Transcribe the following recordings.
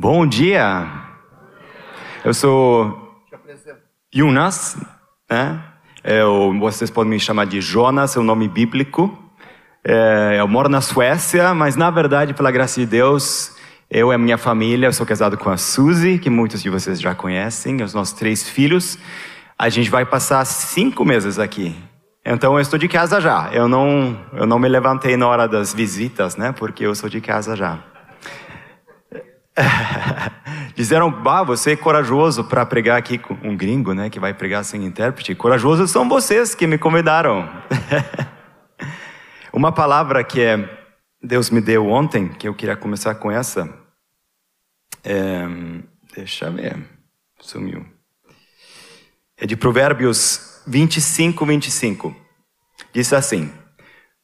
Bom dia! Eu sou Jonas, né? Eu, vocês podem me chamar de Jonas, é o um nome bíblico. É, eu moro na Suécia, mas na verdade, pela graça de Deus, eu e a minha família, eu sou casado com a Suzy, que muitos de vocês já conhecem, os nossos três filhos. A gente vai passar cinco meses aqui. Então eu estou de casa já. Eu não, eu não me levantei na hora das visitas, né? Porque eu sou de casa já. Disseram, bah, você é corajoso para pregar aqui com um gringo, né? Que vai pregar sem intérprete. Corajosos são vocês que me convidaram. Uma palavra que é Deus me deu ontem, que eu queria começar com essa. É, deixa eu ver, sumiu. É de Provérbios 25, 25. Diz assim: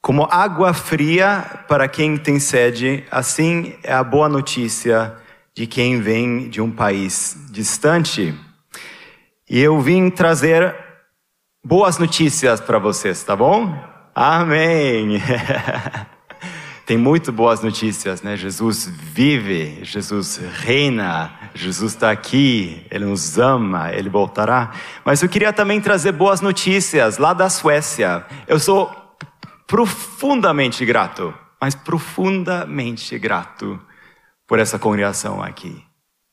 Como água fria para quem tem sede, assim é a boa notícia de quem vem de um país distante. E eu vim trazer boas notícias para vocês, tá bom? Amém! Tem muito boas notícias, né? Jesus vive, Jesus reina, Jesus está aqui, Ele nos ama, Ele voltará. Mas eu queria também trazer boas notícias lá da Suécia. Eu sou profundamente grato, mas profundamente grato por essa congregação aqui.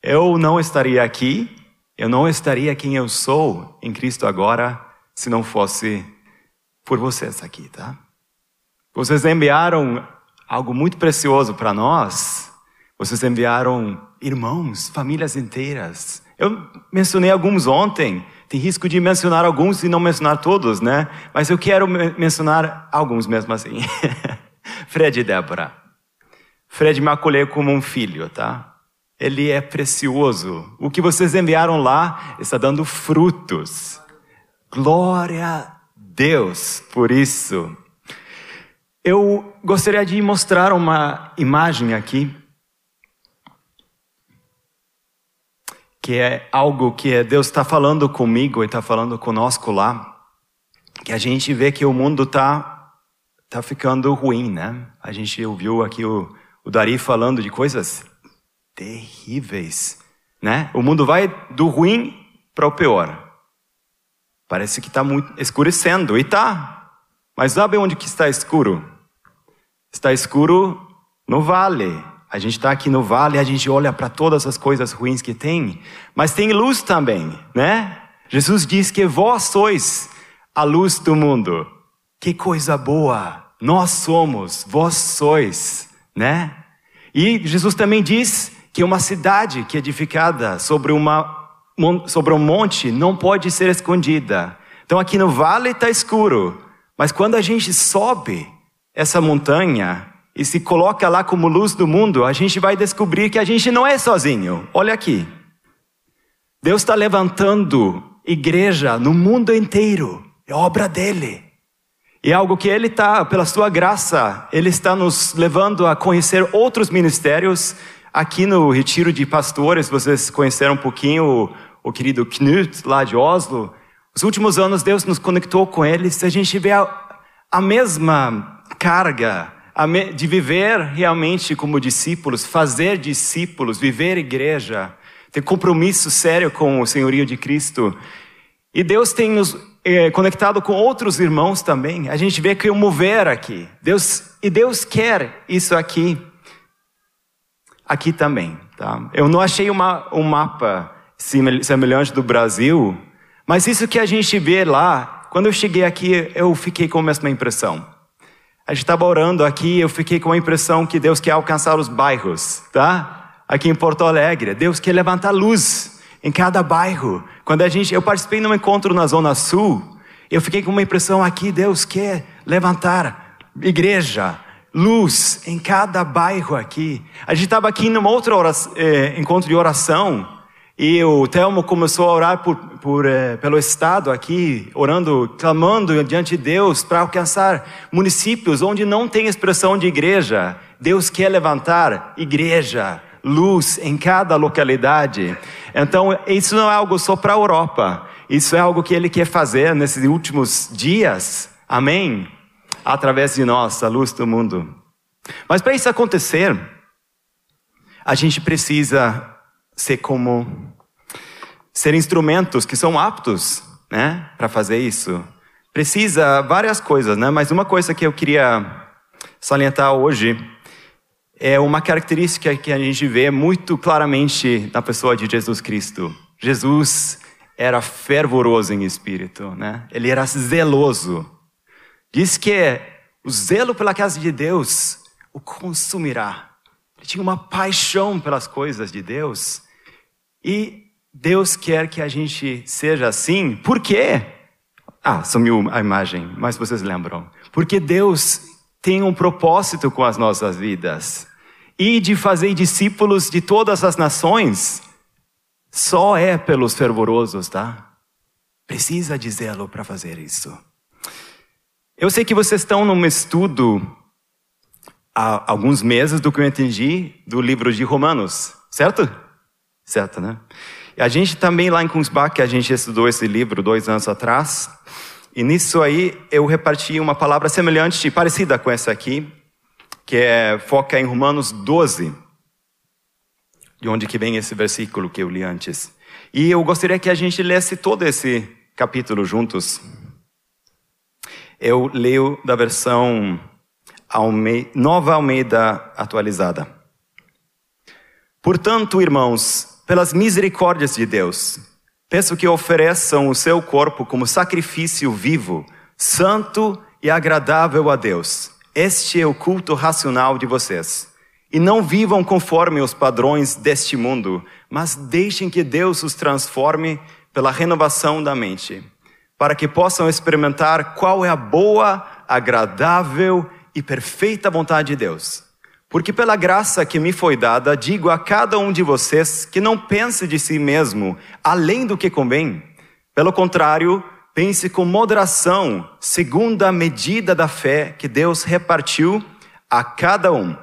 Eu não estaria aqui, eu não estaria quem eu sou em Cristo agora se não fosse por vocês aqui, tá? Vocês enviaram algo muito precioso para nós. Vocês enviaram irmãos, famílias inteiras. Eu mencionei alguns ontem. Tem risco de mencionar alguns e não mencionar todos, né? Mas eu quero mencionar alguns mesmo assim. Fred e Débora. Fred me acolheu como um filho, tá? Ele é precioso. O que vocês enviaram lá está dando frutos. Glória a Deus por isso. Eu gostaria de mostrar uma imagem aqui, que é algo que Deus está falando comigo e está falando conosco lá, que a gente vê que o mundo está tá ficando ruim, né? A gente ouviu aqui o, o Dari falando de coisas terríveis, né? O mundo vai do ruim para o pior. Parece que está muito escurecendo, e está. Mas sabe onde que está escuro? Está escuro no vale. A gente está aqui no vale, a gente olha para todas as coisas ruins que tem, mas tem luz também, né? Jesus diz que vós sois a luz do mundo. Que coisa boa! Nós somos, vós sois, né? E Jesus também diz que uma cidade que é edificada sobre, uma, sobre um monte não pode ser escondida. Então aqui no vale está escuro, mas quando a gente sobe essa montanha e se coloca lá como luz do mundo, a gente vai descobrir que a gente não é sozinho. Olha aqui. Deus está levantando igreja no mundo inteiro. É obra dele. E é algo que Ele está, pela Sua graça, Ele está nos levando a conhecer outros ministérios. Aqui no Retiro de Pastores, vocês conheceram um pouquinho o, o querido Knut, lá de Oslo. Os últimos anos, Deus nos conectou com eles. A gente vê a, a mesma carga de viver realmente como discípulos, fazer discípulos, viver igreja, ter compromisso sério com o senhorio de Cristo. E Deus tem nos é, conectado com outros irmãos também. A gente vê que o mover aqui. Deus e Deus quer isso aqui, aqui também. Tá? Eu não achei uma, um mapa semelhante do Brasil, mas isso que a gente vê lá quando eu cheguei aqui, eu fiquei com a mesma impressão. A gente estava orando aqui, eu fiquei com a impressão que Deus quer alcançar os bairros, tá? Aqui em Porto Alegre, Deus quer levantar luz em cada bairro. Quando a gente, eu participei num encontro na Zona Sul, eu fiquei com uma impressão aqui, Deus quer levantar igreja, luz em cada bairro aqui. A gente estava aqui num outro oração, eh, encontro de oração, e o Telmo começou a orar por, por, eh, pelo Estado aqui, orando, clamando diante de Deus para alcançar municípios onde não tem expressão de igreja. Deus quer levantar igreja, luz em cada localidade. Então, isso não é algo só para a Europa. Isso é algo que Ele quer fazer nesses últimos dias. Amém? Através de nós, a luz do mundo. Mas para isso acontecer, a gente precisa ser como ser instrumentos que são aptos, né, para fazer isso. Precisa várias coisas, né? Mas uma coisa que eu queria salientar hoje é uma característica que a gente vê muito claramente na pessoa de Jesus Cristo. Jesus era fervoroso em espírito, né? Ele era zeloso. Diz que o zelo pela casa de Deus o consumirá. Ele tinha uma paixão pelas coisas de Deus. E Deus quer que a gente seja assim. Por quê? Ah, sumiu a imagem, mas vocês lembram. Porque Deus tem um propósito com as nossas vidas. E de fazer discípulos de todas as nações só é pelos fervorosos, tá? Precisa de zelo para fazer isso. Eu sei que vocês estão num estudo há alguns meses do que eu entendi do livro de Romanos, certo? Certo, né? A gente também lá em Kunzbach, a gente estudou esse livro dois anos atrás, e nisso aí eu reparti uma palavra semelhante, parecida com essa aqui, que é, foca em Romanos 12, de onde que vem esse versículo que eu li antes. E eu gostaria que a gente lesse todo esse capítulo juntos. Eu leio da versão Nova Almeida atualizada. Portanto, irmãos, pelas misericórdias de Deus, peço que ofereçam o seu corpo como sacrifício vivo, santo e agradável a Deus. Este é o culto racional de vocês. E não vivam conforme os padrões deste mundo, mas deixem que Deus os transforme pela renovação da mente, para que possam experimentar qual é a boa, agradável e perfeita vontade de Deus. Porque pela graça que me foi dada, digo a cada um de vocês que não pense de si mesmo além do que convém. Pelo contrário, pense com moderação, segundo a medida da fé que Deus repartiu a cada um.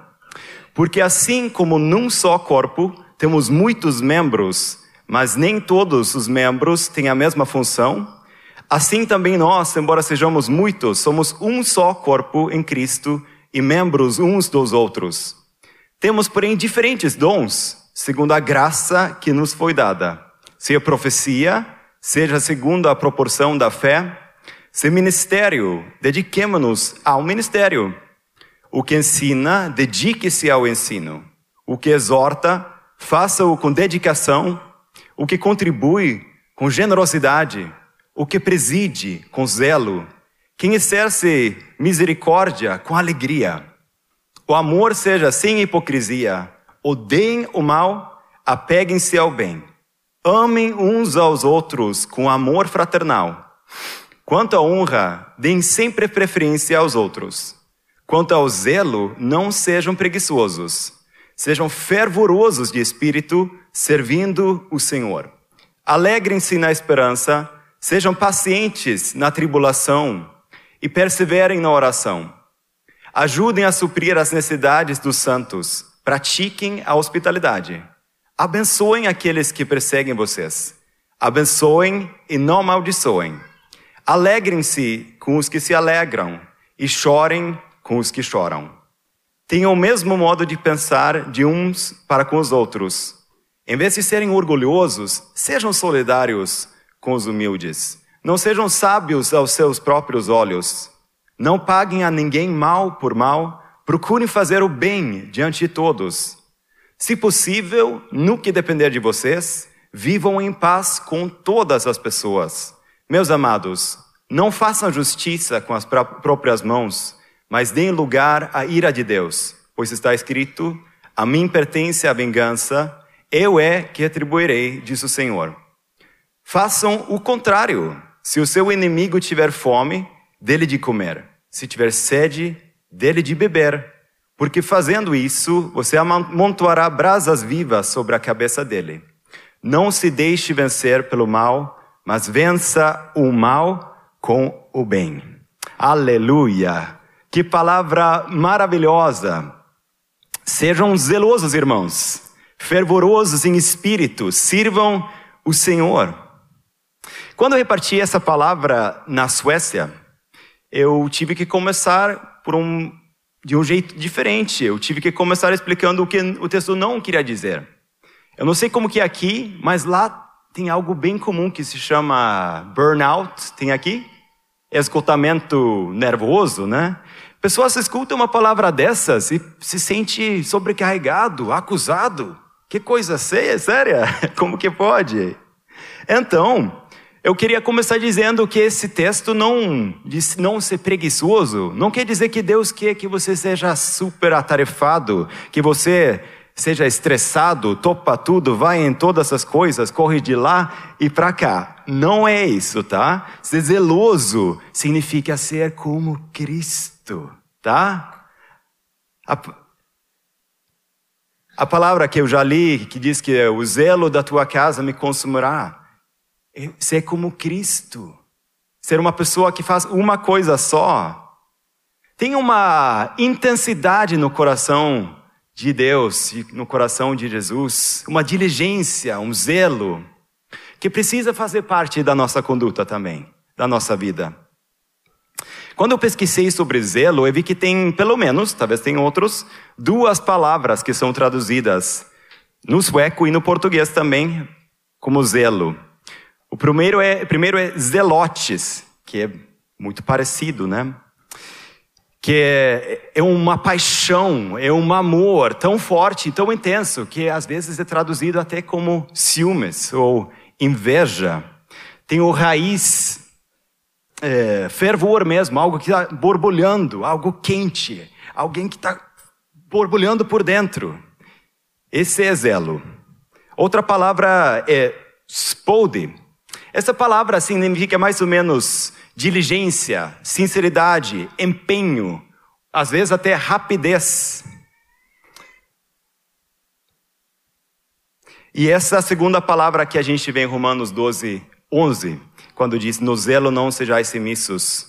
Porque assim como num só corpo temos muitos membros, mas nem todos os membros têm a mesma função, Assim também nós, embora sejamos muitos, somos um só corpo em Cristo e membros uns dos outros. Temos, porém, diferentes dons, segundo a graça que nos foi dada. Se a profecia, seja segundo a proporção da fé. Se ministério, dediquemo-nos ao ministério. O que ensina, dedique-se ao ensino. O que exorta, faça-o com dedicação. O que contribui, com generosidade o que preside com zelo, quem exerce misericórdia com alegria. O amor seja sem hipocrisia, odeiem o mal, apeguem-se ao bem. Amem uns aos outros com amor fraternal. Quanto à honra, deem sempre preferência aos outros. Quanto ao zelo, não sejam preguiçosos. Sejam fervorosos de espírito, servindo o Senhor. Alegrem-se na esperança, Sejam pacientes na tribulação e perseverem na oração. Ajudem a suprir as necessidades dos santos. Pratiquem a hospitalidade. Abençoem aqueles que perseguem vocês. Abençoem e não amaldiçoem. Alegrem-se com os que se alegram e chorem com os que choram. Tenham o mesmo modo de pensar de uns para com os outros. Em vez de serem orgulhosos, sejam solidários com os humildes. Não sejam sábios aos seus próprios olhos. Não paguem a ninguém mal por mal. Procurem fazer o bem diante de todos. Se possível, no que depender de vocês, vivam em paz com todas as pessoas. Meus amados, não façam justiça com as próprias mãos, mas deem lugar à ira de Deus, pois está escrito: A mim pertence a vingança, eu é que atribuirei, diz o Senhor. Façam o contrário. Se o seu inimigo tiver fome, dele de comer. Se tiver sede, dele de beber. Porque fazendo isso, você amontoará brasas vivas sobre a cabeça dele. Não se deixe vencer pelo mal, mas vença o mal com o bem. Aleluia! Que palavra maravilhosa! Sejam zelosos, irmãos, fervorosos em espírito, sirvam o Senhor. Quando eu reparti essa palavra na Suécia, eu tive que começar por um, de um jeito diferente. Eu tive que começar explicando o que o texto não queria dizer. Eu não sei como que é aqui, mas lá tem algo bem comum que se chama burnout. Tem aqui? Esgotamento nervoso, né? Pessoas escutam uma palavra dessas e se sente sobrecarregado, acusado. Que coisa séria? Como que pode? Então, eu queria começar dizendo que esse texto não diz não ser preguiçoso, não quer dizer que Deus quer que você seja super atarefado, que você seja estressado, topa tudo, vai em todas as coisas, corre de lá e para cá. Não é isso, tá? Ser zeloso significa ser como Cristo, tá? A, a palavra que eu já li, que diz que o zelo da tua casa me consumirá, ser como Cristo. Ser uma pessoa que faz uma coisa só. Tem uma intensidade no coração de Deus e no coração de Jesus, uma diligência, um zelo, que precisa fazer parte da nossa conduta também, da nossa vida. Quando eu pesquisei sobre zelo, eu vi que tem, pelo menos, talvez tenha outros, duas palavras que são traduzidas no sueco e no português também como zelo. O primeiro é, primeiro é zelotes, que é muito parecido, né? que é, é uma paixão, é um amor tão forte, tão intenso, que às vezes é traduzido até como ciúmes ou inveja. Tem o raiz, é, fervor mesmo, algo que está borbulhando, algo quente, alguém que está borbulhando por dentro. Esse é zelo. Outra palavra é spode. Essa palavra significa mais ou menos diligência, sinceridade, empenho, às vezes até rapidez. E essa segunda palavra que a gente vê em Romanos 12, 11, quando diz: No zelo não sejais semissos,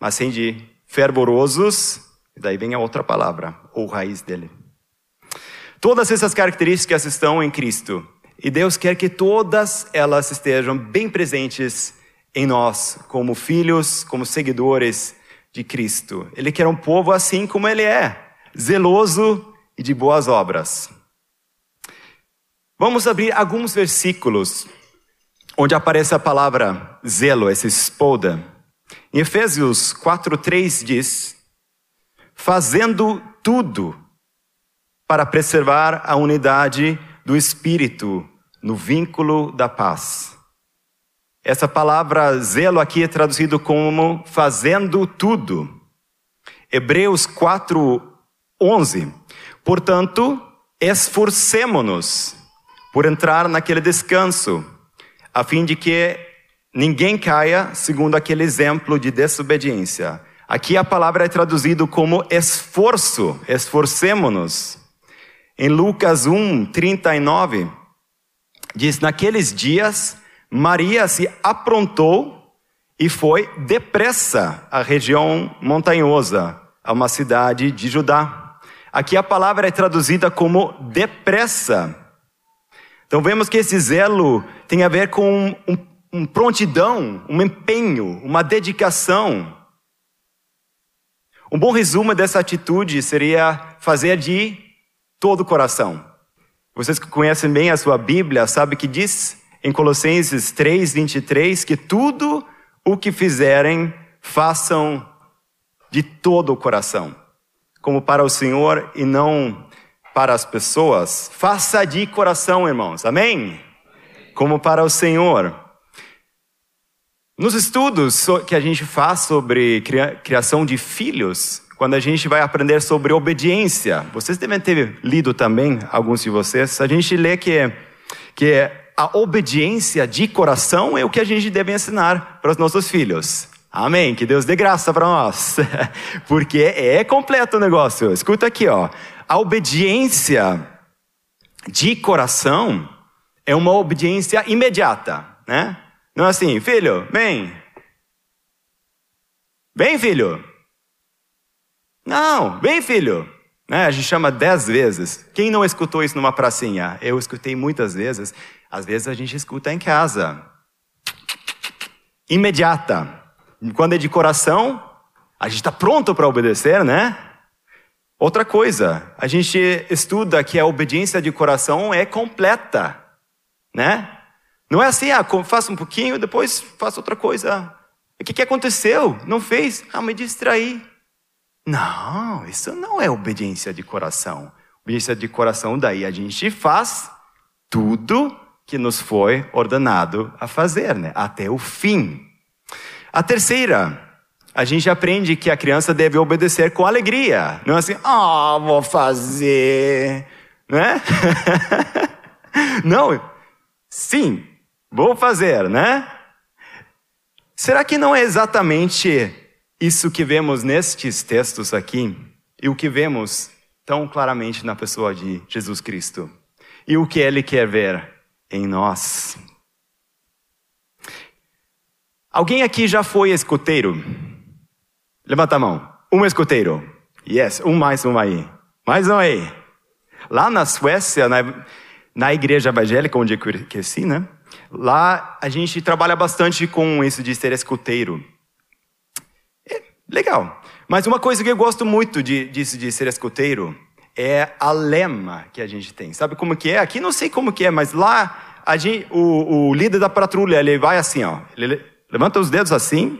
mas sim de fervorosos, daí vem a outra palavra, ou raiz dele. Todas essas características estão em Cristo, e Deus quer que todas elas estejam bem presentes em nós, como filhos, como seguidores de Cristo. Ele quer um povo assim como ele é, zeloso e de boas obras. Vamos abrir alguns versículos onde aparece a palavra zelo, essa espoda. Em Efésios 4:3 diz: fazendo tudo para preservar a unidade do espírito no vínculo da paz. Essa palavra zelo aqui é traduzido como fazendo tudo. Hebreus 4, 11. Portanto, esforcemo-nos por entrar naquele descanso, a fim de que ninguém caia segundo aquele exemplo de desobediência. Aqui a palavra é traduzida como esforço, esforcemo-nos. Em Lucas 1, 39, diz: Naqueles dias Maria se aprontou e foi depressa à região montanhosa, a uma cidade de Judá. Aqui a palavra é traduzida como depressa. Então vemos que esse zelo tem a ver com um, um prontidão, um empenho, uma dedicação. Um bom resumo dessa atitude seria fazer de todo o coração. Vocês que conhecem bem a sua Bíblia sabem que diz em Colossenses 3, 23, que tudo o que fizerem, façam de todo o coração, como para o Senhor e não para as pessoas. Faça de coração, irmãos, amém? Como para o Senhor. Nos estudos que a gente faz sobre criação de filhos, quando a gente vai aprender sobre obediência, vocês devem ter lido também, alguns de vocês, a gente lê que, que a obediência de coração é o que a gente deve ensinar para os nossos filhos. Amém. Que Deus dê graça para nós. Porque é completo o negócio. Escuta aqui, ó. A obediência de coração é uma obediência imediata, né? Não é assim, filho, vem. Vem, filho. Não, vem, filho. Né? A gente chama dez vezes. Quem não escutou isso numa pracinha? Eu escutei muitas vezes. Às vezes a gente escuta em casa. Imediata. Quando é de coração, a gente está pronto para obedecer, né? Outra coisa, a gente estuda que a obediência de coração é completa, né? Não é assim, ah, faço um pouquinho, depois faço outra coisa. O que, que aconteceu? Não fez? Ah, me distraí. Não, isso não é obediência de coração. Obediência de coração, daí a gente faz tudo que nos foi ordenado a fazer, né? Até o fim. A terceira, a gente aprende que a criança deve obedecer com alegria. Não é assim, ah, oh, vou fazer, né? não, sim, vou fazer, né? Será que não é exatamente isso que vemos nestes textos aqui e o que vemos tão claramente na pessoa de Jesus Cristo? E o que ele quer ver em nós? Alguém aqui já foi escoteiro? Levanta a mão. Um escoteiro. Yes, um mais um aí. Mais um aí. Lá na Suécia, na, na igreja evangélica onde eu cresci, né? Lá a gente trabalha bastante com isso de ser escuteiro. É legal. Mas uma coisa que eu gosto muito de, de ser escuteiro é a lema que a gente tem. Sabe como que é? Aqui não sei como que é, mas lá a gente, o, o líder da patrulha, ele vai assim, ó. Ele levanta os dedos assim,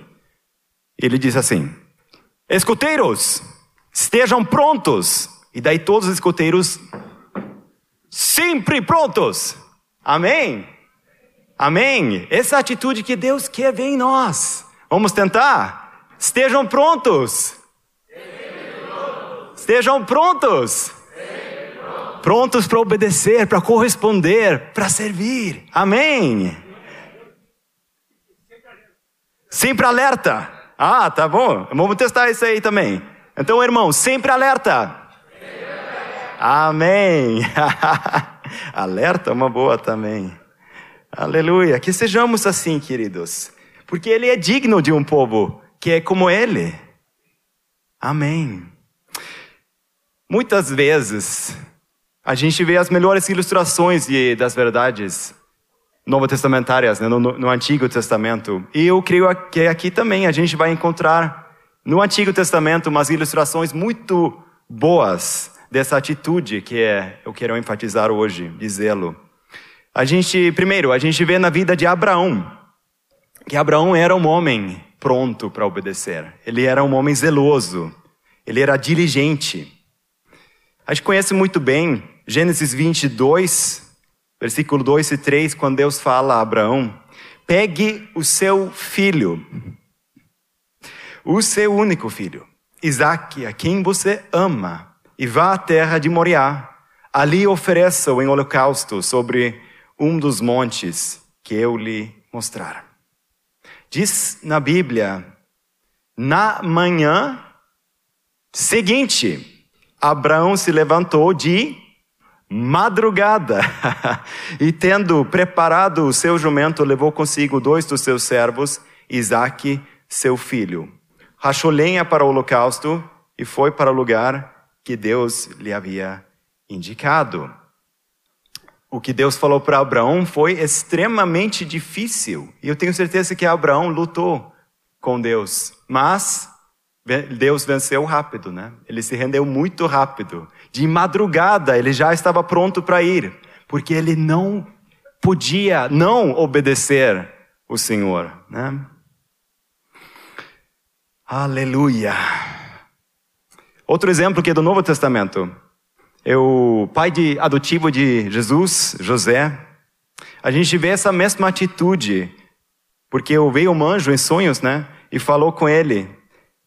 e ele diz assim: Escuteiros, estejam prontos. E daí todos os escuteiros sempre prontos. Amém? Amém? Essa atitude que Deus quer ver em nós. Vamos tentar? Estejam prontos. Estejam prontos. Prontos para obedecer, para corresponder, para servir. Amém? Sempre alerta. Ah, tá bom. Vamos testar isso aí também. Então, irmão, sempre alerta. Amém. alerta é uma boa também. Aleluia. Que sejamos assim, queridos. Porque Ele é digno de um povo que é como Ele. Amém. Muitas vezes a gente vê as melhores ilustrações de, das verdades novo testamentárias né, no, no, Antigo Testamento. E eu creio que aqui também a gente vai encontrar no Antigo Testamento umas ilustrações muito boas dessa atitude que é, eu quero enfatizar hoje, dizê-lo. A gente, primeiro, a gente vê na vida de Abraão, que Abraão era um homem pronto para obedecer. Ele era um homem zeloso. Ele era diligente. A gente conhece muito bem Gênesis 22, versículo 2 e 3, quando Deus fala a Abraão: pegue o seu filho, o seu único filho, Isaque, a quem você ama, e vá à terra de Moriá. Ali ofereça-o em holocausto sobre um dos montes que eu lhe mostrar. Diz na Bíblia, na manhã seguinte, Abraão se levantou de madrugada e, tendo preparado o seu jumento, levou consigo dois dos seus servos, Isaque, seu filho. Rachou lenha para o holocausto e foi para o lugar que Deus lhe havia indicado o que Deus falou para Abraão foi extremamente difícil. E eu tenho certeza que Abraão lutou com Deus. Mas Deus venceu rápido, né? Ele se rendeu muito rápido. De madrugada ele já estava pronto para ir, porque ele não podia não obedecer o Senhor, né? Aleluia. Outro exemplo que é do Novo Testamento o pai de, adotivo de Jesus, José. A gente vê essa mesma atitude, porque veio um anjo em sonhos, né? E falou com ele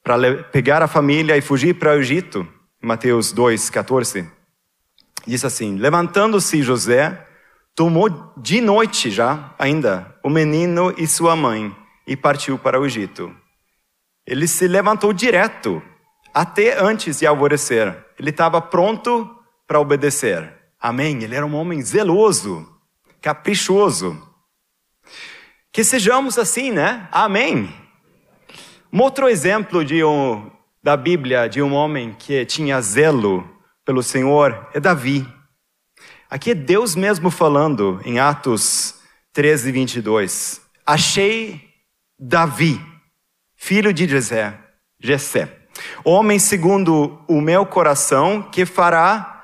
para pegar a família e fugir para o Egito. Mateus 2, 14. Diz assim: Levantando-se José, tomou de noite já, ainda, o menino e sua mãe e partiu para o Egito. Ele se levantou direto, até antes de alvorecer. Ele estava pronto para obedecer. Amém? Ele era um homem zeloso, caprichoso. Que sejamos assim, né? Amém. Um outro exemplo de um, da Bíblia de um homem que tinha zelo pelo Senhor é Davi. Aqui é Deus mesmo falando em Atos 13, 22. Achei Davi, filho de Jessé, Homem segundo o meu coração, que fará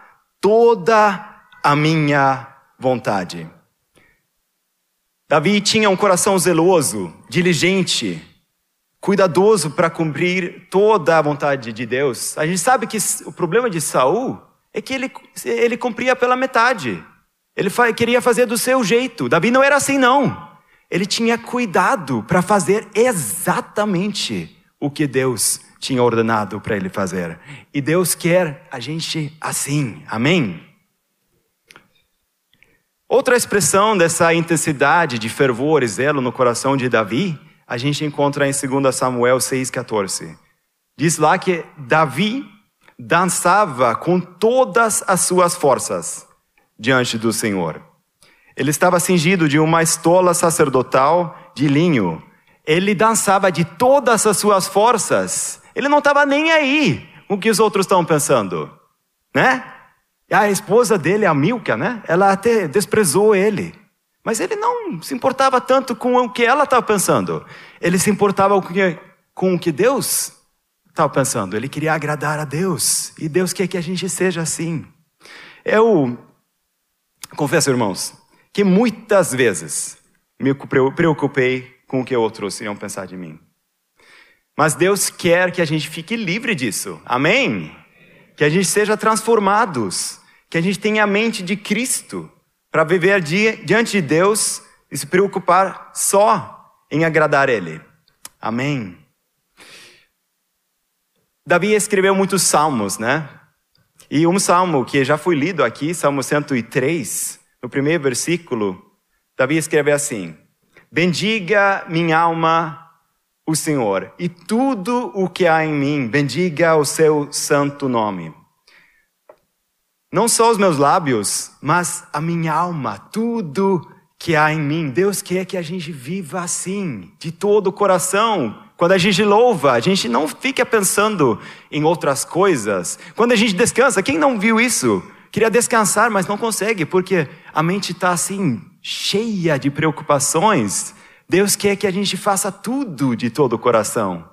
toda a minha vontade. Davi tinha um coração zeloso, diligente, cuidadoso para cumprir toda a vontade de Deus. A gente sabe que o problema de Saul é que ele, ele cumpria pela metade. Ele queria fazer do seu jeito. Davi não era assim, não. Ele tinha cuidado para fazer exatamente o que Deus tinha ordenado para ele fazer. E Deus quer a gente assim. Amém? Outra expressão dessa intensidade de fervor e zelo no coração de Davi, a gente encontra em 2 Samuel 6,14. Diz lá que Davi dançava com todas as suas forças diante do Senhor. Ele estava cingido de uma estola sacerdotal de linho. Ele dançava de todas as suas forças. Ele não estava nem aí com o que os outros estão pensando, né? A esposa dele, a Milka, né? Ela até desprezou ele. Mas ele não se importava tanto com o que ela estava pensando. Ele se importava com o que Deus estava pensando. Ele queria agradar a Deus. E Deus quer que a gente seja assim. Eu confesso, irmãos, que muitas vezes me preocupei com o que outros iriam pensar de mim. Mas Deus quer que a gente fique livre disso. Amém? Que a gente seja transformados. Que a gente tenha a mente de Cristo para viver diante de Deus e se preocupar só em agradar Ele. Amém? Davi escreveu muitos salmos, né? E um salmo que já foi lido aqui, Salmo 103, no primeiro versículo, Davi escreve assim: Bendiga minha alma o Senhor, e tudo o que há em mim, bendiga o seu santo nome. Não só os meus lábios, mas a minha alma, tudo que há em mim. Deus quer que a gente viva assim, de todo o coração. Quando a gente louva, a gente não fica pensando em outras coisas. Quando a gente descansa, quem não viu isso? Queria descansar, mas não consegue, porque a mente está assim, cheia de preocupações. Deus quer que a gente faça tudo de todo o coração.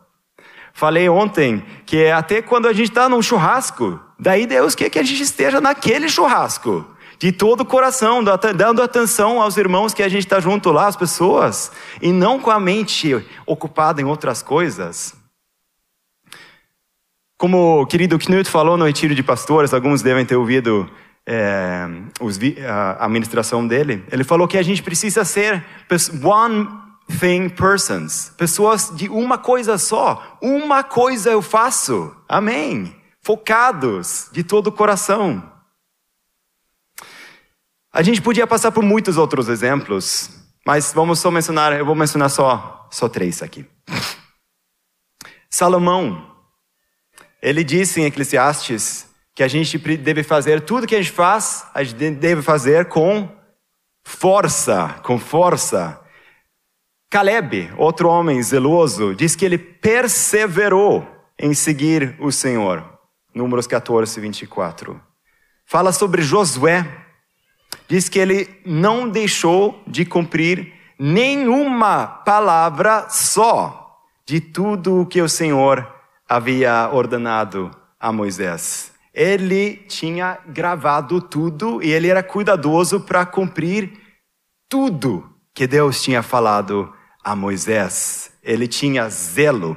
Falei ontem que é até quando a gente está num churrasco, daí Deus quer que a gente esteja naquele churrasco, de todo o coração, dando atenção aos irmãos que a gente está junto lá, as pessoas, e não com a mente ocupada em outras coisas. Como o querido Knut falou no retiro de pastores, alguns devem ter ouvido é, os, a administração dele. Ele falou que a gente precisa ser one thing persons, pessoas de uma coisa só. Uma coisa eu faço. Amém. Focados de todo o coração. A gente podia passar por muitos outros exemplos, mas vamos só mencionar, eu vou mencionar só, só três aqui. Salomão ele disse em Eclesiastes que a gente deve fazer tudo que a gente faz, a gente deve fazer com força, com força. Caleb, outro homem zeloso, diz que ele perseverou em seguir o Senhor. Números 14, 24. Fala sobre Josué. Diz que ele não deixou de cumprir nenhuma palavra só de tudo o que o Senhor havia ordenado a Moisés. Ele tinha gravado tudo e ele era cuidadoso para cumprir tudo que Deus tinha falado a Moisés. Ele tinha zelo.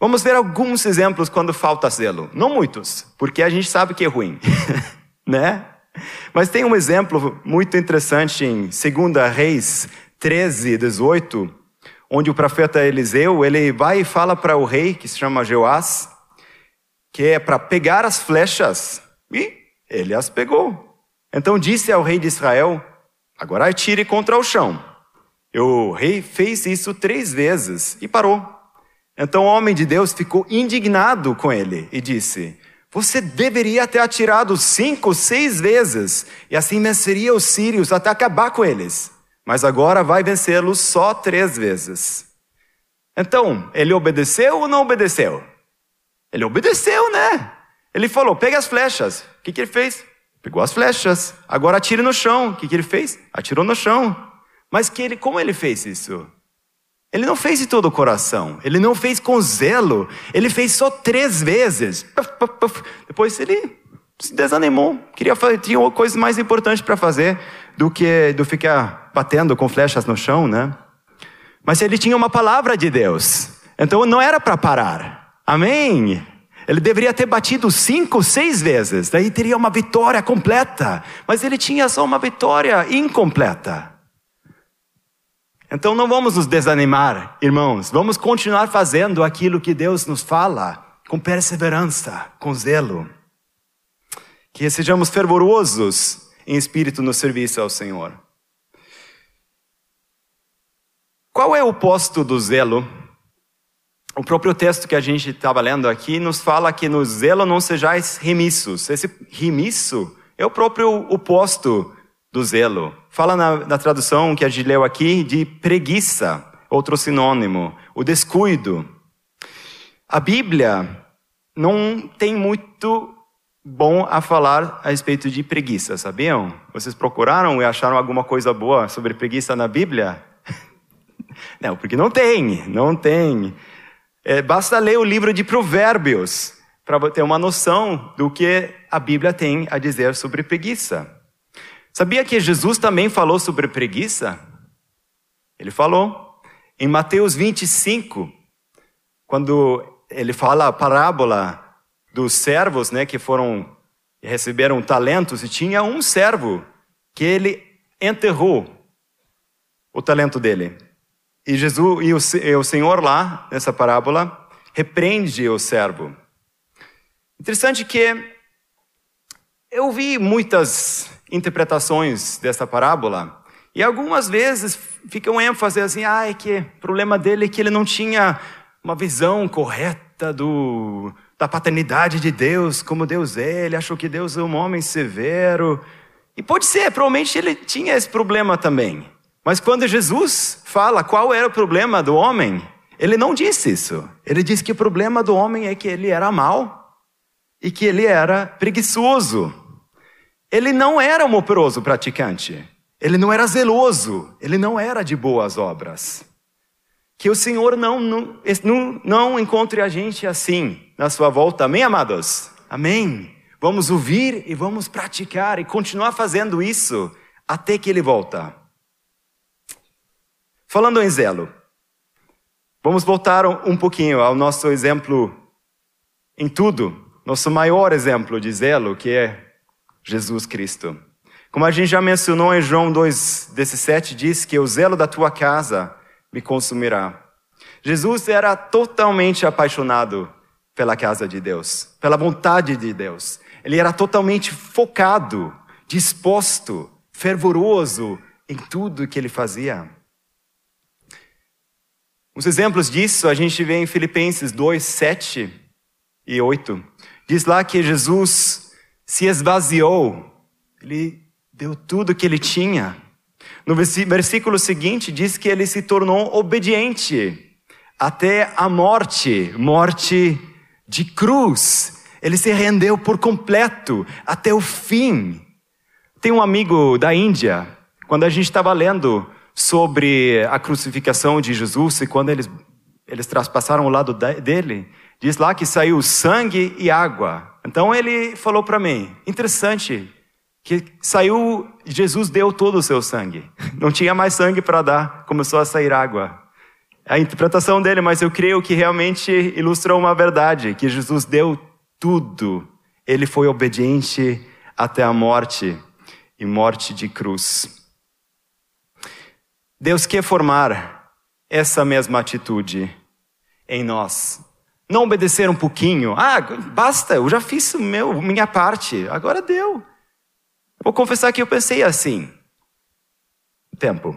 Vamos ver alguns exemplos quando falta zelo. Não muitos, porque a gente sabe que é ruim, né? Mas tem um exemplo muito interessante em 2 Reis 13, 18, onde o profeta Eliseu, ele vai e fala para o rei, que se chama Joás, que é para pegar as flechas, e ele as pegou. Então disse ao rei de Israel, agora atire contra o chão. E o rei fez isso três vezes e parou. Então o homem de Deus ficou indignado com ele e disse, você deveria ter atirado cinco, seis vezes, e assim venceria os sírios até acabar com eles mas agora vai vencê-los só três vezes. Então, ele obedeceu ou não obedeceu? Ele obedeceu, né? Ele falou: pega as flechas. O que, que ele fez? Pegou as flechas. Agora atire no chão. O que, que ele fez? Atirou no chão. Mas que ele, como ele fez isso? Ele não fez de todo o coração, ele não fez com zelo, ele fez só três vezes. Depois ele se desanimou, queria fazer, tinha coisas mais importantes para fazer do que do ficar batendo com flechas no chão, né? Mas ele tinha uma palavra de Deus, então não era para parar. Amém? Ele deveria ter batido cinco, seis vezes, daí teria uma vitória completa. Mas ele tinha só uma vitória incompleta. Então não vamos nos desanimar, irmãos. Vamos continuar fazendo aquilo que Deus nos fala, com perseverança, com zelo. Que sejamos fervorosos em espírito no serviço ao Senhor. Qual é o posto do zelo? O próprio texto que a gente estava lendo aqui nos fala que no zelo não sejais remissos. Esse remisso é o próprio oposto do zelo. Fala na, na tradução que a gente leu aqui de preguiça, outro sinônimo, o descuido. A Bíblia não tem muito bom a falar a respeito de preguiça, sabiam? Vocês procuraram e acharam alguma coisa boa sobre preguiça na Bíblia? Não, porque não tem, não tem. É, basta ler o livro de Provérbios para ter uma noção do que a Bíblia tem a dizer sobre preguiça. Sabia que Jesus também falou sobre preguiça? Ele falou. Em Mateus 25, quando ele fala a parábola dos servos, né, que foram receberam talentos e tinha um servo que ele enterrou o talento dele. E Jesus e o, e o Senhor lá nessa parábola repreende o servo. Interessante que eu vi muitas interpretações dessa parábola. E algumas vezes fica um ênfase assim, ah, é que o problema dele é que ele não tinha uma visão correta do, da paternidade de Deus, como Deus é, ele achou que Deus é um homem severo. E pode ser, provavelmente ele tinha esse problema também. Mas quando Jesus fala qual era o problema do homem, ele não disse isso. Ele disse que o problema do homem é que ele era mau e que ele era preguiçoso. Ele não era um operoso praticante. Ele não era zeloso. Ele não era de boas obras. Que o Senhor não, não, não encontre a gente assim na sua volta. Amém, amados? Amém. Vamos ouvir e vamos praticar e continuar fazendo isso até que Ele volta. Falando em zelo, vamos voltar um pouquinho ao nosso exemplo em tudo, nosso maior exemplo de zelo, que é Jesus Cristo. Como a gente já mencionou em João 2,17, diz que o zelo da tua casa me consumirá. Jesus era totalmente apaixonado pela casa de Deus, pela vontade de Deus. Ele era totalmente focado, disposto, fervoroso em tudo que ele fazia. Os exemplos disso a gente vê em Filipenses 2, 7 e 8. Diz lá que Jesus se esvaziou, ele deu tudo que ele tinha. No versículo seguinte diz que ele se tornou obediente até a morte, morte de cruz. Ele se rendeu por completo até o fim. Tem um amigo da Índia, quando a gente estava lendo sobre a crucificação de Jesus e quando eles, eles traspassaram o lado dele, diz lá que saiu sangue e água. Então ele falou para mim, interessante, que saiu, Jesus deu todo o seu sangue. Não tinha mais sangue para dar, começou a sair água. A interpretação dele, mas eu creio que realmente ilustrou uma verdade, que Jesus deu tudo. Ele foi obediente até a morte e morte de cruz. Deus quer formar essa mesma atitude em nós. Não obedecer um pouquinho. Ah, basta, eu já fiz meu, minha parte, agora deu. Vou confessar que eu pensei assim. Tempo.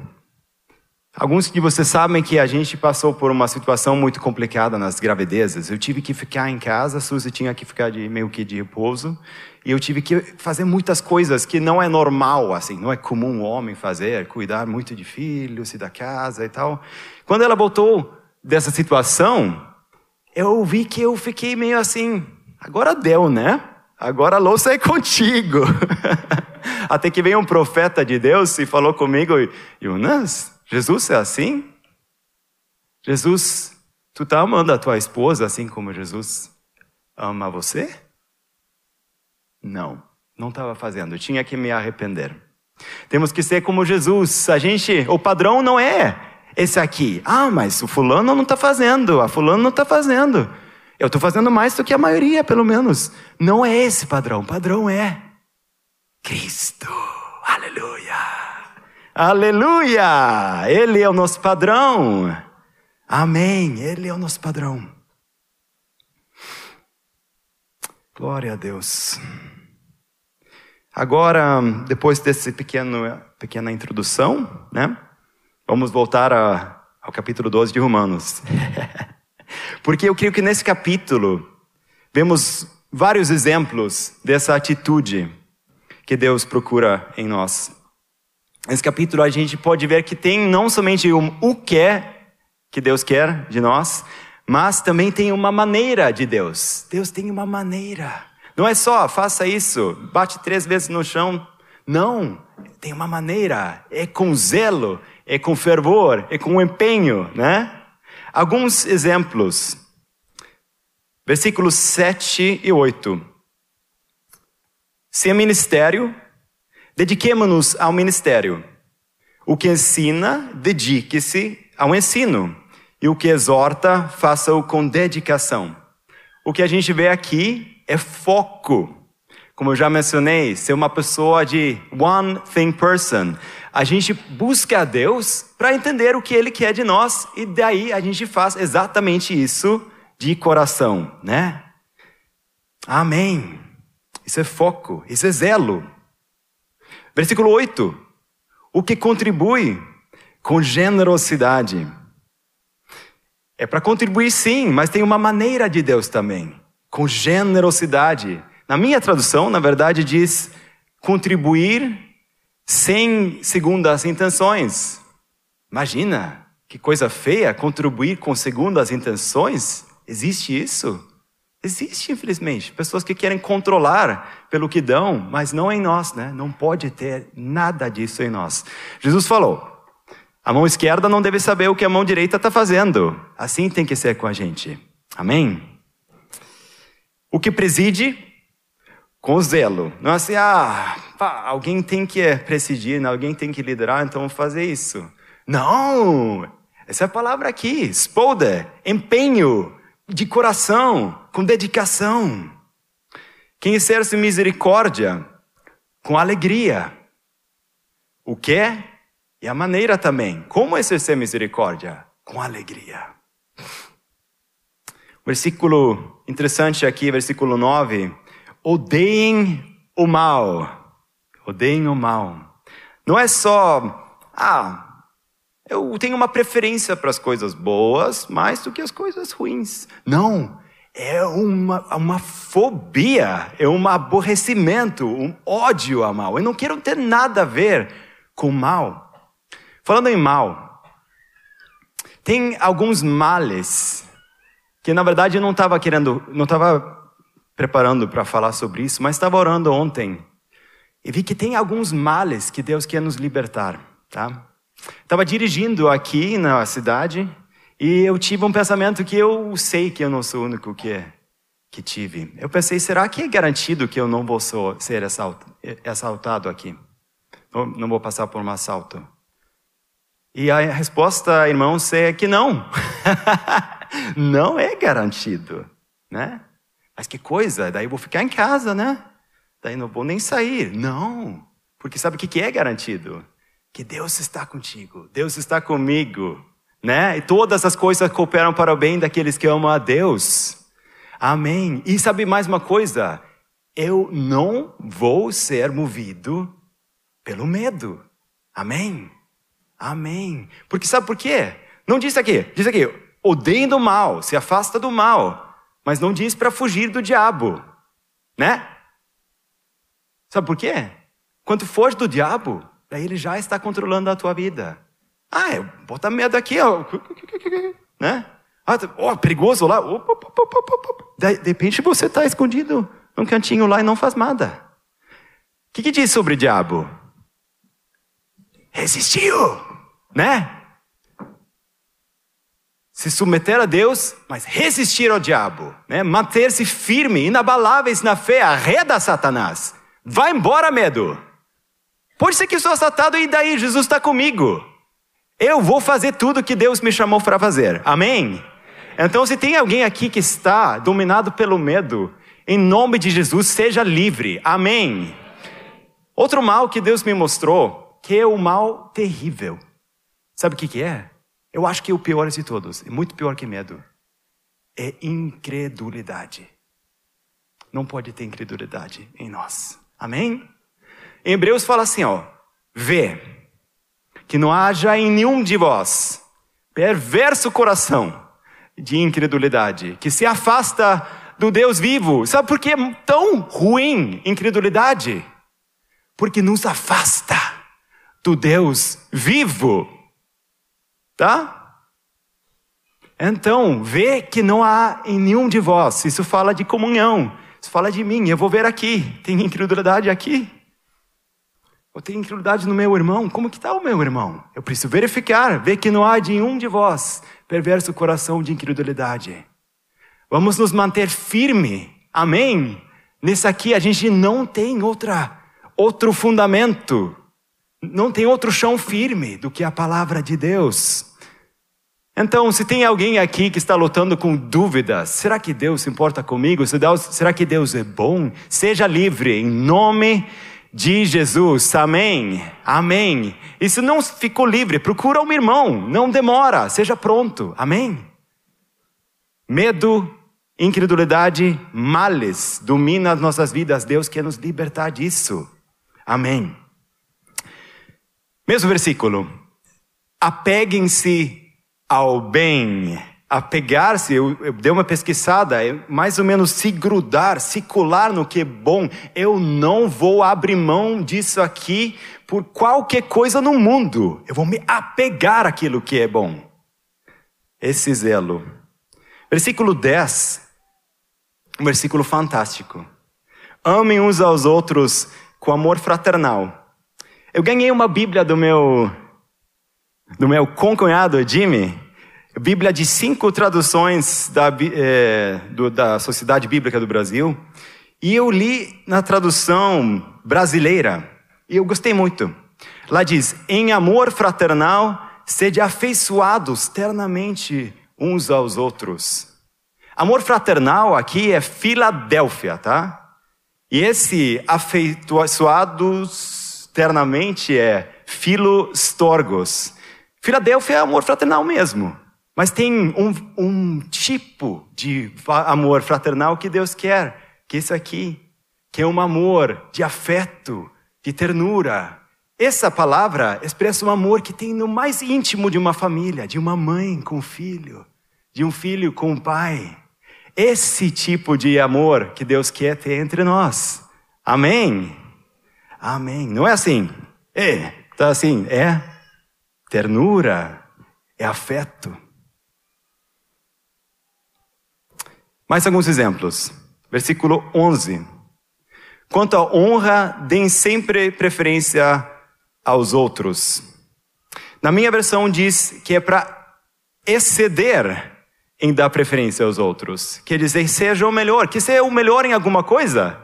Alguns de vocês sabem que a gente passou por uma situação muito complicada nas gravidezes. Eu tive que ficar em casa, a Suzy tinha que ficar de meio que de repouso, e eu tive que fazer muitas coisas que não é normal, assim, não é comum um homem fazer, cuidar muito de filhos e da casa e tal. Quando ela voltou dessa situação, eu vi que eu fiquei meio assim, agora deu, né? Agora a louça é contigo. Até que veio um profeta de Deus e falou comigo, Jonas, Jesus é assim? Jesus, tu está amando a tua esposa assim como Jesus ama você? Não, não estava fazendo, tinha que me arrepender. Temos que ser como Jesus. A gente, o padrão não é esse aqui. Ah, mas o fulano não está fazendo, a fulano não está fazendo. Eu estou fazendo mais do que a maioria, pelo menos. Não é esse padrão. O padrão é Cristo. Aleluia. Aleluia! Ele é o nosso padrão. Amém. Ele é o nosso padrão. Glória a Deus. Agora, depois dessa pequeno, pequena introdução, né? Vamos voltar a, ao capítulo 12 de Romanos. Porque eu creio que nesse capítulo vemos vários exemplos dessa atitude que Deus procura em nós. Nesse capítulo a gente pode ver que tem não somente um o que que Deus quer de nós, mas também tem uma maneira de Deus. Deus tem uma maneira. Não é só faça isso, bate três vezes no chão. Não, tem uma maneira. É com zelo, é com fervor, é com empenho, né? Alguns exemplos. Versículos 7 e 8. Se é ministério, dediquemos-nos ao ministério. O que ensina, dedique-se ao ensino. E o que exorta, faça-o com dedicação. O que a gente vê aqui é foco. Como eu já mencionei, ser uma pessoa de one thing person. A gente busca a Deus para entender o que Ele quer de nós e daí a gente faz exatamente isso de coração, né? Amém. Isso é foco, isso é zelo. Versículo 8. O que contribui com generosidade. É para contribuir sim, mas tem uma maneira de Deus também, com generosidade. Na minha tradução, na verdade, diz contribuir sem segundas intenções. Imagina, que coisa feia, contribuir com segundas intenções. Existe isso? Existe, infelizmente, pessoas que querem controlar pelo que dão, mas não em nós, né? Não pode ter nada disso em nós. Jesus falou: a mão esquerda não deve saber o que a mão direita está fazendo. Assim tem que ser com a gente. Amém? O que preside com zelo. Não é assim, ah, pá, alguém tem que presidir, né? alguém tem que liderar, então vou fazer isso. Não! Essa é a palavra aqui, spolda, empenho, de coração, com dedicação. Quem exerce misericórdia, com alegria. O que é? E a maneira também. Como exercer misericórdia? Com alegria. Versículo interessante aqui, versículo 9. Odeiem o mal. Odeiem o mal. Não é só, ah, eu tenho uma preferência para as coisas boas mais do que as coisas ruins. Não. É uma, uma fobia, é um aborrecimento, um ódio ao mal. Eu não quero ter nada a ver com o mal. Falando em mal, tem alguns males que na verdade eu não estava querendo, não estava preparando para falar sobre isso, mas estava orando ontem e vi que tem alguns males que Deus quer nos libertar, tá? Estava dirigindo aqui na cidade e eu tive um pensamento que eu sei que eu não sou o único que que tive. Eu pensei, será que é garantido que eu não vou ser assaltado aqui? Não vou passar por um assalto? E a resposta, irmãos, é que não. não é garantido, né? Mas que coisa, daí eu vou ficar em casa, né? Daí não vou nem sair. Não, porque sabe o que é garantido? Que Deus está contigo, Deus está comigo, né? E todas as coisas cooperam para o bem daqueles que amam a Deus. Amém. E sabe mais uma coisa? Eu não vou ser movido pelo medo. Amém. Amém. Porque sabe por quê? Não diz aqui, diz aqui, odeiem do mal, se afasta do mal, mas não diz para fugir do diabo, né? Sabe por quê? Quando foge do diabo, daí ele já está controlando a tua vida. Ah, bota medo aqui, ó. Né? Ah, oh, perigoso lá. De repente você está escondido num cantinho lá e não faz nada. O que, que diz sobre o diabo? Resistiu, né? Se submeter a Deus, mas resistir ao diabo, né? manter-se firme, inabaláveis na fé, arreda Satanás. Vai embora, medo. Pode ser que sou assaltado e daí Jesus está comigo. Eu vou fazer tudo que Deus me chamou para fazer. Amém? Então, se tem alguém aqui que está dominado pelo medo, em nome de Jesus, seja livre. Amém? Outro mal que Deus me mostrou, que é o mal terrível. Sabe o que, que é? Eu acho que o pior de todos, muito pior que medo. É incredulidade. Não pode ter incredulidade em nós. Amém? Em Hebreus fala assim, ó, vê que não haja em nenhum de vós perverso coração de incredulidade, que se afasta do Deus vivo. Sabe por que é tão ruim incredulidade? Porque nos afasta do Deus vivo. Tá? Então, vê que não há em nenhum de vós. Isso fala de comunhão. Isso fala de mim. Eu vou ver aqui. Tem incredulidade aqui? Eu tenho incredulidade no meu irmão. Como que está o meu irmão? Eu preciso verificar, ver que não há de um de vós perverso coração de incredulidade. Vamos nos manter firme. Amém? Nesse aqui a gente não tem outra outro fundamento. Não tem outro chão firme do que a palavra de Deus. Então, se tem alguém aqui que está lutando com dúvidas, será que Deus se importa comigo? Será que Deus é bom? Seja livre em nome de Jesus. Amém. Amém. E se não ficou livre, procura um irmão, não demora, seja pronto. Amém. Medo, incredulidade, males domina as nossas vidas. Deus quer nos libertar disso. Amém. Mesmo versículo. Apeguem-se ao bem. Apegar-se, eu, eu dei uma pesquisada, é mais ou menos se grudar, se colar no que é bom. Eu não vou abrir mão disso aqui por qualquer coisa no mundo. Eu vou me apegar àquilo que é bom. Esse zelo. Versículo 10, um versículo fantástico. Amem uns aos outros com amor fraternal. Eu ganhei uma Bíblia do meu do meu concunhado Jimmy, Bíblia de cinco traduções da, é, do, da Sociedade Bíblica do Brasil, e eu li na tradução brasileira, e eu gostei muito. Lá diz: em amor fraternal, sede afeiçoados ternamente uns aos outros. Amor fraternal aqui é Filadélfia, tá? E esse afeiçoados ternamente é Filostorgos. Filadélfia é amor fraternal mesmo. Mas tem um, um, tipo de amor fraternal que Deus quer, que é isso aqui, que é um amor de afeto, de ternura. Essa palavra expressa um amor que tem no mais íntimo de uma família, de uma mãe com um filho, de um filho com um pai. Esse tipo de amor que Deus quer ter entre nós. Amém? Amém. Não é assim. É, tá assim, é ternura, é afeto. Mais alguns exemplos. Versículo 11. Quanto à honra, deem sempre preferência aos outros. Na minha versão diz que é para exceder em dar preferência aos outros. Quer dizer, seja o melhor. Que seja o melhor em alguma coisa.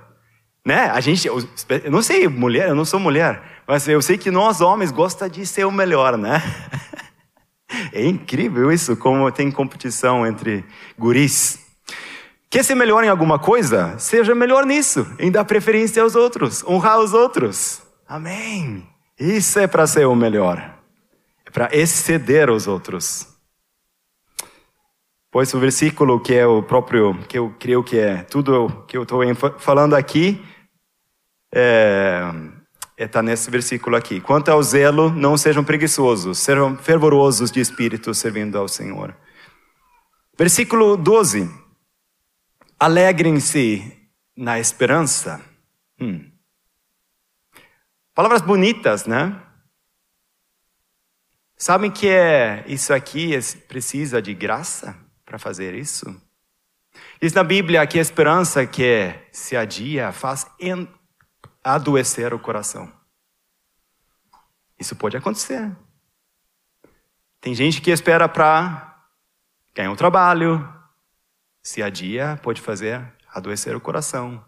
Né? A gente, eu, eu não sei, mulher, eu não sou mulher, mas eu sei que nós homens gosta de ser o melhor, né? É incrível isso, como tem competição entre guris. Quer ser melhor em alguma coisa? Seja melhor nisso, em dar preferência aos outros, honrar os outros. Amém. Isso é para ser o melhor. É para exceder os outros. Pois o versículo que é o próprio, que eu creio que é tudo que eu estou falando aqui, é, está nesse versículo aqui. Quanto ao zelo, não sejam preguiçosos, sejam fervorosos de espírito servindo ao Senhor. Versículo 12. Alegrem-se na esperança. Hum. Palavras bonitas, né? Sabem que é isso aqui precisa de graça? para fazer isso? Diz na Bíblia que a esperança que se adia faz adoecer o coração. Isso pode acontecer. Tem gente que espera para ganhar um trabalho. Se adia, pode fazer adoecer o coração.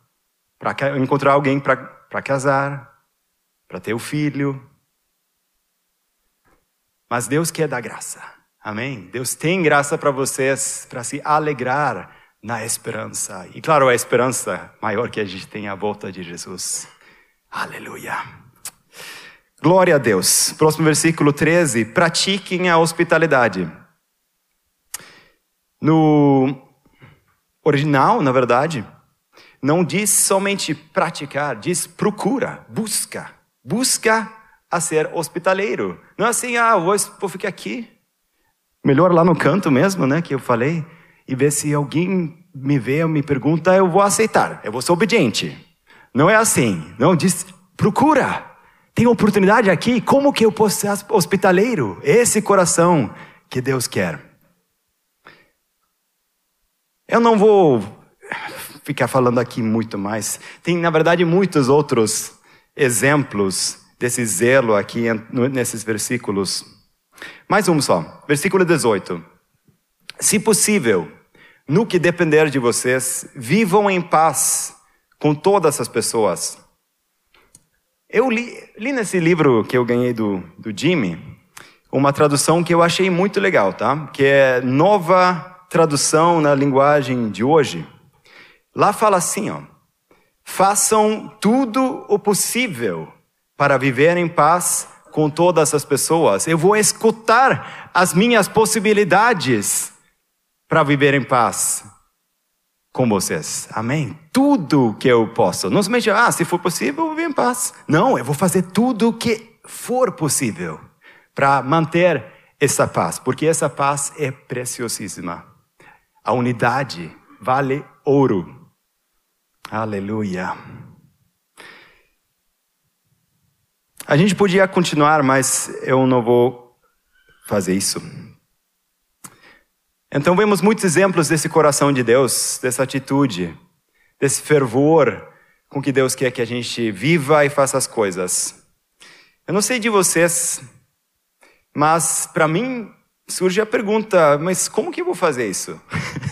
Para encontrar alguém para casar, para ter o filho. Mas Deus quer dar graça. Amém? Deus tem graça para vocês, para se alegrar na esperança. E claro, a esperança maior que a gente tem é a volta de Jesus. Aleluia. Glória a Deus. Próximo versículo 13. Pratiquem a hospitalidade. No original, na verdade, não diz somente praticar, diz procura, busca. Busca a ser hospitaleiro. Não é assim, ah, vou, ficar aqui. Melhor lá no canto mesmo, né, que eu falei e ver se alguém me vê ou me pergunta, eu vou aceitar, eu vou ser obediente. Não é assim. Não, diz, procura. Tem oportunidade aqui, como que eu posso ser hospitaleiro? Esse coração que Deus quer. Eu não vou ficar falando aqui muito mais. Tem, na verdade, muitos outros exemplos desse zelo aqui nesses versículos. Mais um só. Versículo 18. Se possível, no que depender de vocês, vivam em paz com todas as pessoas. Eu li, li nesse livro que eu ganhei do, do Jimmy, uma tradução que eu achei muito legal, tá? Que é nova tradução na linguagem de hoje. Lá fala assim, ó. Façam tudo o possível para viver em paz com todas as pessoas. Eu vou escutar as minhas possibilidades para viver em paz com vocês. Amém? Tudo que eu posso. Não somente, ah, se for possível, eu viver em paz. Não, eu vou fazer tudo o que for possível para manter essa paz, porque essa paz é preciosíssima. A unidade vale ouro. Aleluia. A gente podia continuar, mas eu não vou fazer isso. Então vemos muitos exemplos desse coração de Deus, dessa atitude, desse fervor com que Deus quer que a gente viva e faça as coisas. Eu não sei de vocês, mas para mim surge a pergunta: mas como que eu vou fazer isso?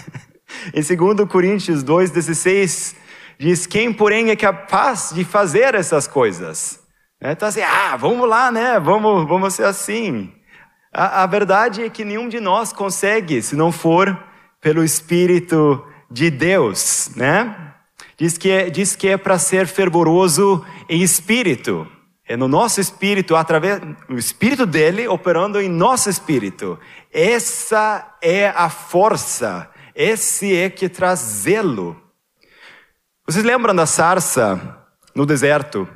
em 2 Coríntios 2,16 diz: Quem, porém, é capaz de fazer essas coisas? Então, assim, ah, vamos lá, né? Vamos, vamos ser assim. A, a verdade é que nenhum de nós consegue, se não for pelo Espírito de Deus, né? Diz que é, diz que é para ser fervoroso em espírito. É no nosso espírito, através do espírito dele operando em nosso espírito. Essa é a força, esse é que traz zelo. Vocês lembram da sarça no deserto?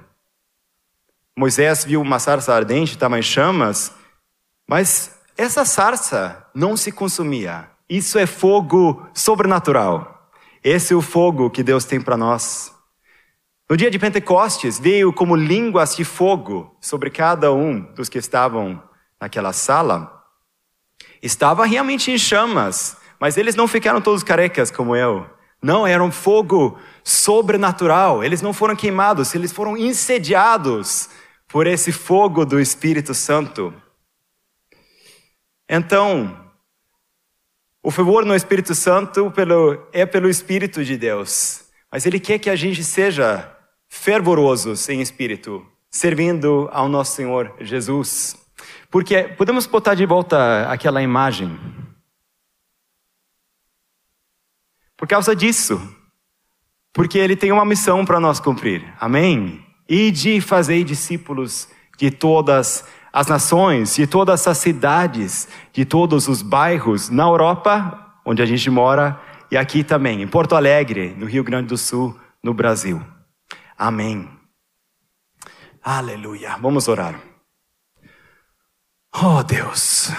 Moisés viu uma sarça ardente, estava em chamas, mas essa sarça não se consumia. Isso é fogo sobrenatural. Esse é o fogo que Deus tem para nós. No dia de Pentecostes, veio como línguas de fogo sobre cada um dos que estavam naquela sala. Estava realmente em chamas, mas eles não ficaram todos carecas como eu. Não, era um fogo sobrenatural. Eles não foram queimados, eles foram incendiados por esse fogo do Espírito Santo. Então, o favor no Espírito Santo pelo, é pelo Espírito de Deus, mas Ele quer que a gente seja fervorosos em espírito, servindo ao nosso Senhor Jesus. Porque podemos botar de volta aquela imagem. Por causa disso, porque Ele tem uma missão para nós cumprir. Amém? E de fazer discípulos de todas as nações, de todas as cidades, de todos os bairros na Europa, onde a gente mora, e aqui também, em Porto Alegre, no Rio Grande do Sul, no Brasil. Amém. Aleluia. Vamos orar. Oh Deus.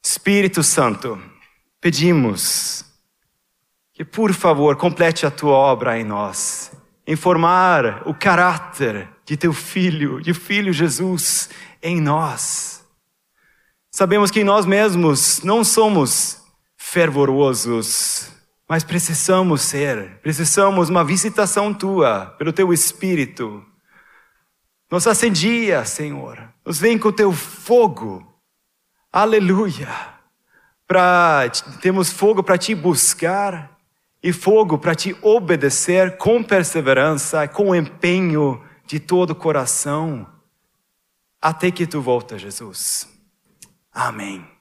Espírito Santo, pedimos que, por favor, complete a tua obra em nós, em formar o caráter de teu filho, de filho Jesus em nós. Sabemos que nós mesmos não somos fervorosos, mas precisamos ser, precisamos uma visitação tua pelo teu Espírito. Nos acendia, Senhor, nos vem com o teu fogo, Aleluia! Pra, temos fogo para te buscar e fogo para te obedecer com perseverança, com empenho de todo o coração, até que tu volta, Jesus. Amém.